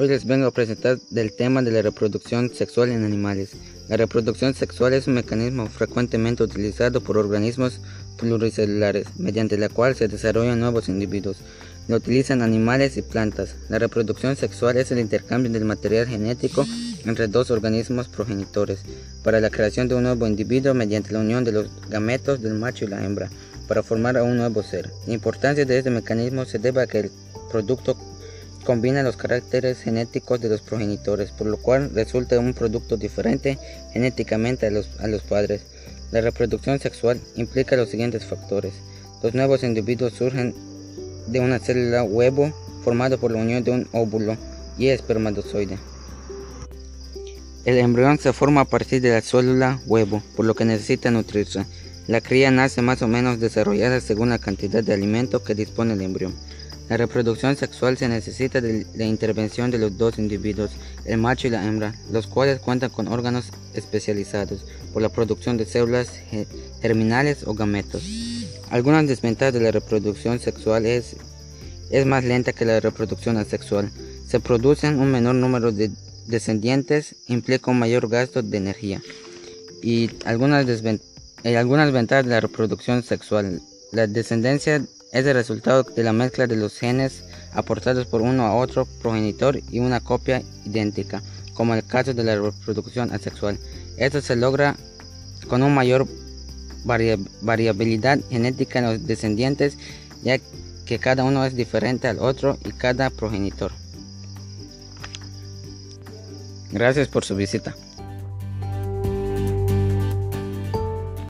Hoy les vengo a presentar del tema de la reproducción sexual en animales. La reproducción sexual es un mecanismo frecuentemente utilizado por organismos pluricelulares, mediante la cual se desarrollan nuevos individuos. Lo utilizan animales y plantas. La reproducción sexual es el intercambio del material genético entre dos organismos progenitores para la creación de un nuevo individuo mediante la unión de los gametos del macho y la hembra para formar a un nuevo ser. La importancia de este mecanismo se debe a que el producto combina los caracteres genéticos de los progenitores, por lo cual resulta un producto diferente genéticamente a los, a los padres. La reproducción sexual implica los siguientes factores. Los nuevos individuos surgen de una célula huevo formado por la unión de un óvulo y espermatozoide. El embrión se forma a partir de la célula huevo, por lo que necesita nutrirse. La cría nace más o menos desarrollada según la cantidad de alimento que dispone el embrión. La reproducción sexual se necesita de la intervención de los dos individuos, el macho y la hembra, los cuales cuentan con órganos especializados por la producción de células germinales o gametos. Algunas desventajas de la reproducción sexual es, es más lenta que la reproducción asexual. Se producen un menor número de descendientes, implica un mayor gasto de energía. Y algunas, hay algunas ventajas de la reproducción sexual. La descendencia es el resultado de la mezcla de los genes aportados por uno a otro progenitor y una copia idéntica, como el caso de la reproducción asexual. Esto se logra con una mayor variabilidad genética en los descendientes, ya que cada uno es diferente al otro y cada progenitor. Gracias por su visita.